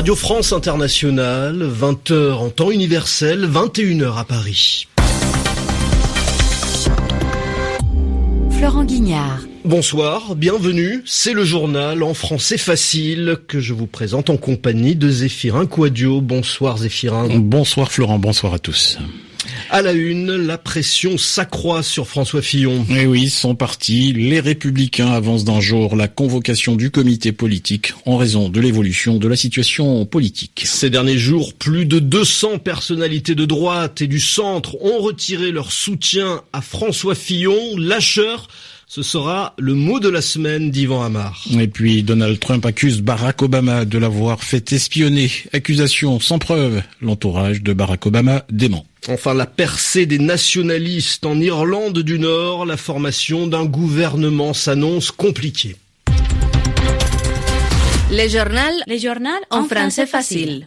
Radio France Internationale, 20h en temps universel, 21h à Paris. Florent Guignard. Bonsoir, bienvenue. C'est le journal en français facile que je vous présente en compagnie de Zéphirin Quadio. Bonsoir Zéphirin. Bonsoir Florent, bonsoir à tous. À la une, la pression s'accroît sur François Fillon. Eh oui, son parti, les Républicains avancent d'un jour la convocation du comité politique en raison de l'évolution de la situation politique. Ces derniers jours, plus de 200 personnalités de droite et du centre ont retiré leur soutien à François Fillon, lâcheur ce sera le mot de la semaine d'Ivan Amar. Et puis Donald Trump accuse Barack Obama de l'avoir fait espionner. Accusation sans preuve. L'entourage de Barack Obama dément. Enfin, la percée des nationalistes en Irlande du Nord, la formation d'un gouvernement s'annonce compliquée. Les journal, les journal en français facile.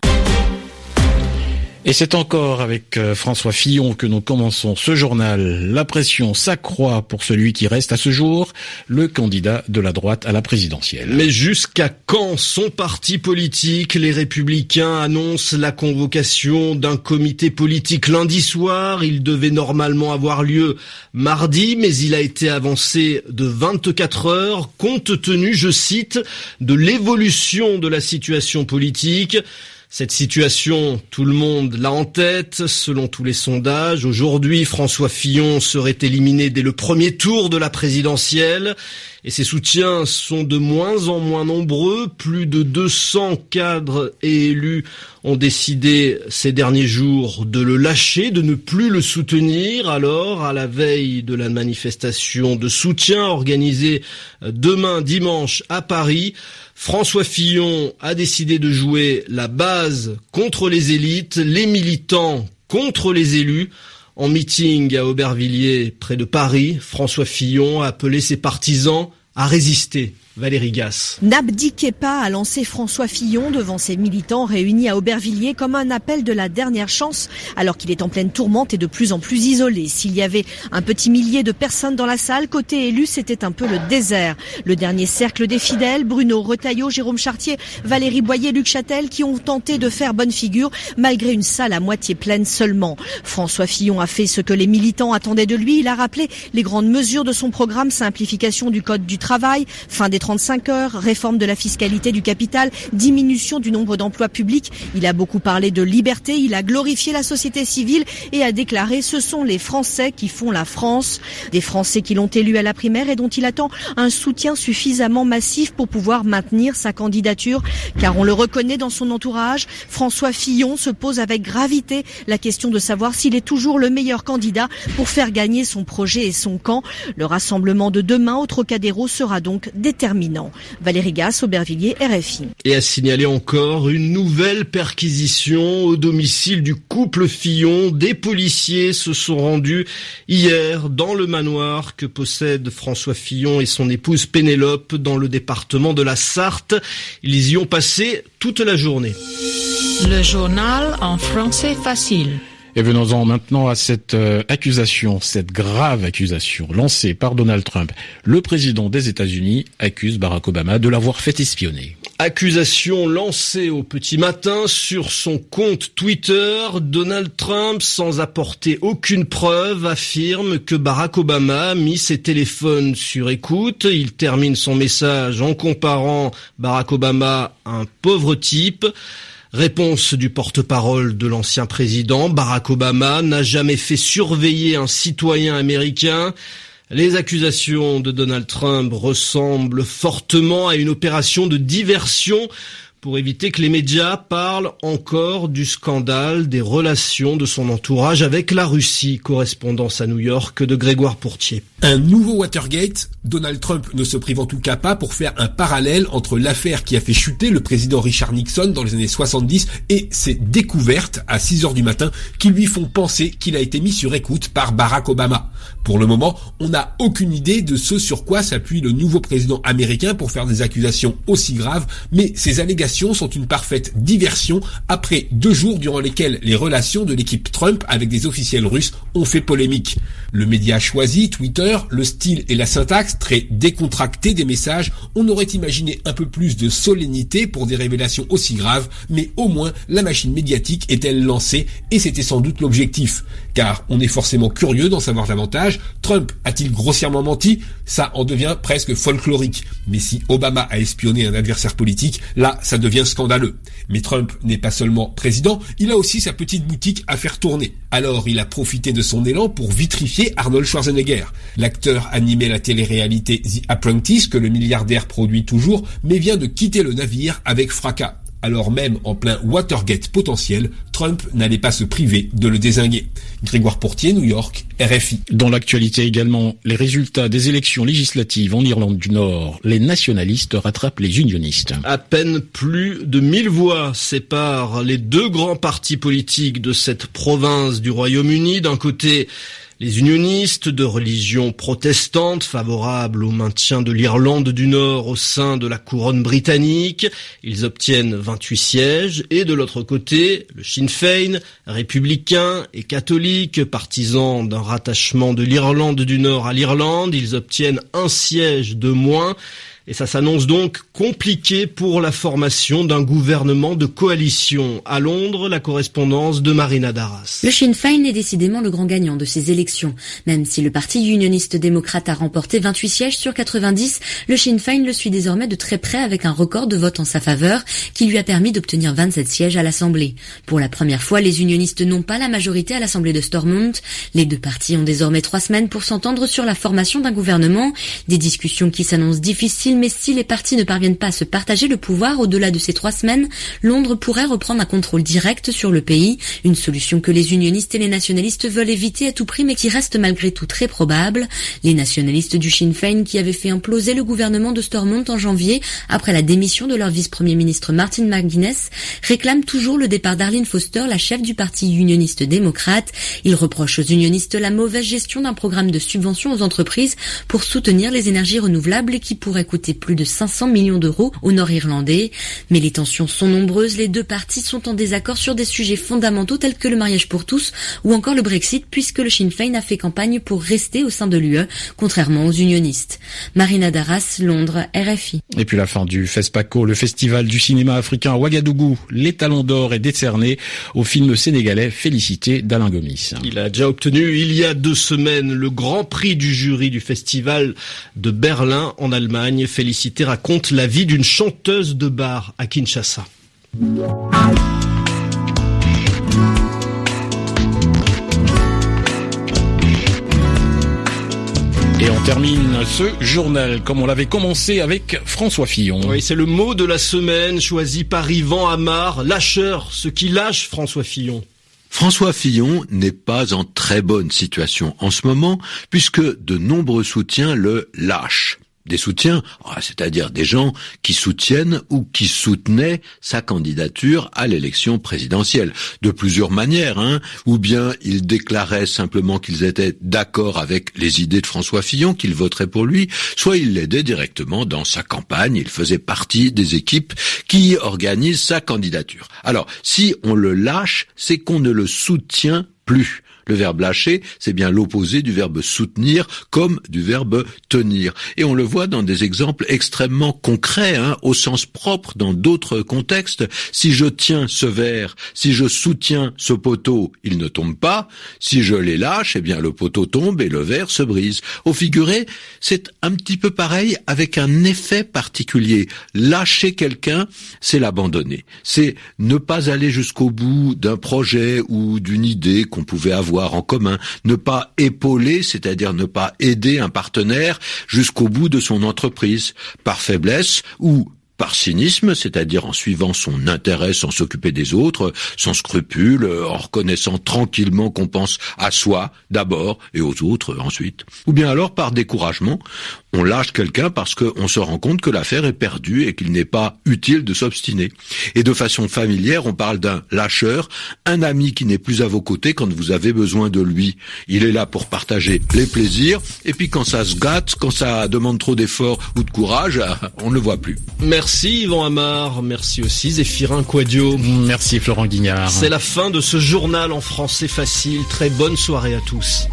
Et c'est encore avec euh, François Fillon que nous commençons ce journal. La pression s'accroît pour celui qui reste à ce jour le candidat de la droite à la présidentielle. Mais jusqu'à quand son parti politique, les Républicains, annonce la convocation d'un comité politique lundi soir Il devait normalement avoir lieu mardi, mais il a été avancé de 24 heures compte tenu, je cite, de l'évolution de la situation politique. Cette situation, tout le monde l'a en tête, selon tous les sondages. Aujourd'hui, François Fillon serait éliminé dès le premier tour de la présidentielle et ses soutiens sont de moins en moins nombreux. Plus de 200 cadres et élus ont décidé ces derniers jours de le lâcher, de ne plus le soutenir. Alors, à la veille de la manifestation de soutien organisée demain dimanche à Paris, François Fillon a décidé de jouer la base contre les élites, les militants contre les élus. En meeting à Aubervilliers, près de Paris, François Fillon a appelé ses partisans à résister Valérie Gasse. N'abdiquez pas a lancé François Fillon devant ses militants réunis à Aubervilliers comme un appel de la dernière chance alors qu'il est en pleine tourmente et de plus en plus isolé. S'il y avait un petit millier de personnes dans la salle, côté élu, c'était un peu le désert. Le dernier cercle des fidèles, Bruno Retailleau, Jérôme Chartier, Valérie Boyer, Luc Châtel, qui ont tenté de faire bonne figure malgré une salle à moitié pleine seulement. François Fillon a fait ce que les militants attendaient de lui. Il a rappelé les grandes mesures de son programme simplification du code du travail, fin des 35 heures, réforme de la fiscalité du capital, diminution du nombre d'emplois publics. Il a beaucoup parlé de liberté, il a glorifié la société civile et a déclaré ce sont les Français qui font la France. Des Français qui l'ont élu à la primaire et dont il attend un soutien suffisamment massif pour pouvoir maintenir sa candidature. Car on le reconnaît dans son entourage, François Fillon se pose avec gravité la question de savoir s'il est toujours le meilleur candidat pour faire gagner son projet et son camp. Le rassemblement de demain au Trocadéro sera donc déterminant. Valérie Gasse, Aubervilliers, RFI. Et à signaler encore une nouvelle perquisition au domicile du couple Fillon. Des policiers se sont rendus hier dans le manoir que possèdent François Fillon et son épouse Pénélope dans le département de la Sarthe. Ils y ont passé toute la journée. Le journal en français facile. Et venons-en maintenant à cette euh, accusation, cette grave accusation lancée par Donald Trump. Le président des États-Unis accuse Barack Obama de l'avoir fait espionner. Accusation lancée au petit matin sur son compte Twitter, Donald Trump, sans apporter aucune preuve, affirme que Barack Obama a mis ses téléphones sur écoute. Il termine son message en comparant Barack Obama à un pauvre type. Réponse du porte-parole de l'ancien président, Barack Obama n'a jamais fait surveiller un citoyen américain. Les accusations de Donald Trump ressemblent fortement à une opération de diversion pour éviter que les médias parlent encore du scandale des relations de son entourage avec la Russie. Correspondance à New York de Grégoire Pourtier. Un nouveau Watergate, Donald Trump ne se prive en tout cas pas pour faire un parallèle entre l'affaire qui a fait chuter le président Richard Nixon dans les années 70 et ses découvertes à 6 heures du matin qui lui font penser qu'il a été mis sur écoute par Barack Obama. Pour le moment, on n'a aucune idée de ce sur quoi s'appuie le nouveau président américain pour faire des accusations aussi graves, mais ces allégations sont une parfaite diversion après deux jours durant lesquels les relations de l'équipe Trump avec des officiels russes ont fait polémique. Le média choisi, Twitter, le style et la syntaxe très décontractés des messages, on aurait imaginé un peu plus de solennité pour des révélations aussi graves, mais au moins la machine médiatique est-elle lancée et c'était sans doute l'objectif. Car on est forcément curieux d'en savoir davantage. Trump a-t-il grossièrement menti? Ça en devient presque folklorique. Mais si Obama a espionné un adversaire politique, là ça devient scandaleux. Mais Trump n'est pas seulement président, il a aussi sa petite boutique à faire tourner. Alors il a profité de son élan pour vitrifier Arnold Schwarzenegger. L'acteur animait la télé-réalité The Apprentice que le milliardaire produit toujours, mais vient de quitter le navire avec fracas alors même en plein Watergate potentiel, Trump n'allait pas se priver de le désinguer. Grégoire Portier, New York, RFI. Dans l'actualité également, les résultats des élections législatives en Irlande du Nord, les nationalistes rattrapent les unionistes. À peine plus de 1000 voix séparent les deux grands partis politiques de cette province du Royaume-Uni. D'un côté, les unionistes de religion protestante favorables au maintien de l'Irlande du Nord au sein de la couronne britannique, ils obtiennent 28 sièges. Et de l'autre côté, le Sinn Féin, républicain et catholique, partisan d'un rattachement de l'Irlande du Nord à l'Irlande, ils obtiennent un siège de moins et ça s'annonce donc compliqué pour la formation d'un gouvernement de coalition. À Londres, la correspondance de Marina Darras. Le Sinn Féin est décidément le grand gagnant de ces élections. Même si le parti unioniste démocrate a remporté 28 sièges sur 90, le Sinn Féin le suit désormais de très près avec un record de vote en sa faveur qui lui a permis d'obtenir 27 sièges à l'Assemblée. Pour la première fois, les unionistes n'ont pas la majorité à l'Assemblée de Stormont. Les deux partis ont désormais trois semaines pour s'entendre sur la formation d'un gouvernement. Des discussions qui s'annoncent difficiles mais si les partis ne parviennent pas à se partager le pouvoir au-delà de ces trois semaines, Londres pourrait reprendre un contrôle direct sur le pays, une solution que les unionistes et les nationalistes veulent éviter à tout prix mais qui reste malgré tout très probable. Les nationalistes du Sinn Féin qui avaient fait imploser le gouvernement de Stormont en janvier après la démission de leur vice-premier ministre Martin McGuinness réclament toujours le départ d'Arlene Foster, la chef du parti unioniste démocrate. Ils reprochent aux unionistes la mauvaise gestion d'un programme de subvention aux entreprises pour soutenir les énergies renouvelables qui pourrait coûter plus de 500 millions d'euros au nord irlandais. Mais les tensions sont nombreuses, les deux parties sont en désaccord sur des sujets fondamentaux tels que le mariage pour tous ou encore le Brexit puisque le Sinn Féin a fait campagne pour rester au sein de l'UE, contrairement aux unionistes. Marina Darras, Londres, RFI. Et puis la fin du FESPACO, le festival du cinéma africain à Ouagadougou. Les talons d'or est décerné au film sénégalais Félicité d'Alain Gomis. Il a déjà obtenu il y a deux semaines le grand prix du jury du festival de Berlin en Allemagne. Félicité raconte la vie d'une chanteuse de bar à Kinshasa. Et on termine ce journal comme on l'avait commencé avec François Fillon. Oui, c'est le mot de la semaine choisi par Yvan Amar, lâcheur, ce qui lâche François Fillon. François Fillon n'est pas en très bonne situation en ce moment puisque de nombreux soutiens le lâchent des soutiens, ah, c'est-à-dire des gens qui soutiennent ou qui soutenaient sa candidature à l'élection présidentielle, de plusieurs manières, hein, ou bien ils déclaraient simplement qu'ils étaient d'accord avec les idées de François Fillon, qu'ils voteraient pour lui, soit ils l'aidaient directement dans sa campagne, il faisait partie des équipes qui organisent sa candidature. Alors, si on le lâche, c'est qu'on ne le soutient plus. Le verbe lâcher, c'est bien l'opposé du verbe soutenir comme du verbe tenir. Et on le voit dans des exemples extrêmement concrets, hein, au sens propre, dans d'autres contextes. Si je tiens ce verre, si je soutiens ce poteau, il ne tombe pas. Si je les lâche, eh bien le poteau tombe et le verre se brise. Au figuré, c'est un petit peu pareil avec un effet particulier. Lâcher quelqu'un, c'est l'abandonner. C'est ne pas aller jusqu'au bout d'un projet ou d'une idée qu'on pouvait avoir en commun, ne pas épauler, c'est-à-dire ne pas aider un partenaire jusqu'au bout de son entreprise, par faiblesse ou par cynisme, c'est-à-dire en suivant son intérêt sans s'occuper des autres, sans scrupule, en reconnaissant tranquillement qu'on pense à soi d'abord et aux autres ensuite. Ou bien alors par découragement, on lâche quelqu'un parce qu'on se rend compte que l'affaire est perdue et qu'il n'est pas utile de s'obstiner. Et de façon familière, on parle d'un lâcheur, un ami qui n'est plus à vos côtés quand vous avez besoin de lui. Il est là pour partager les plaisirs, et puis quand ça se gâte, quand ça demande trop d'efforts ou de courage, on ne le voit plus. Merci. Merci Yvan Amar, merci aussi Zéphirin Quadio. Merci Florent Guignard. C'est la fin de ce journal en français facile. Très bonne soirée à tous.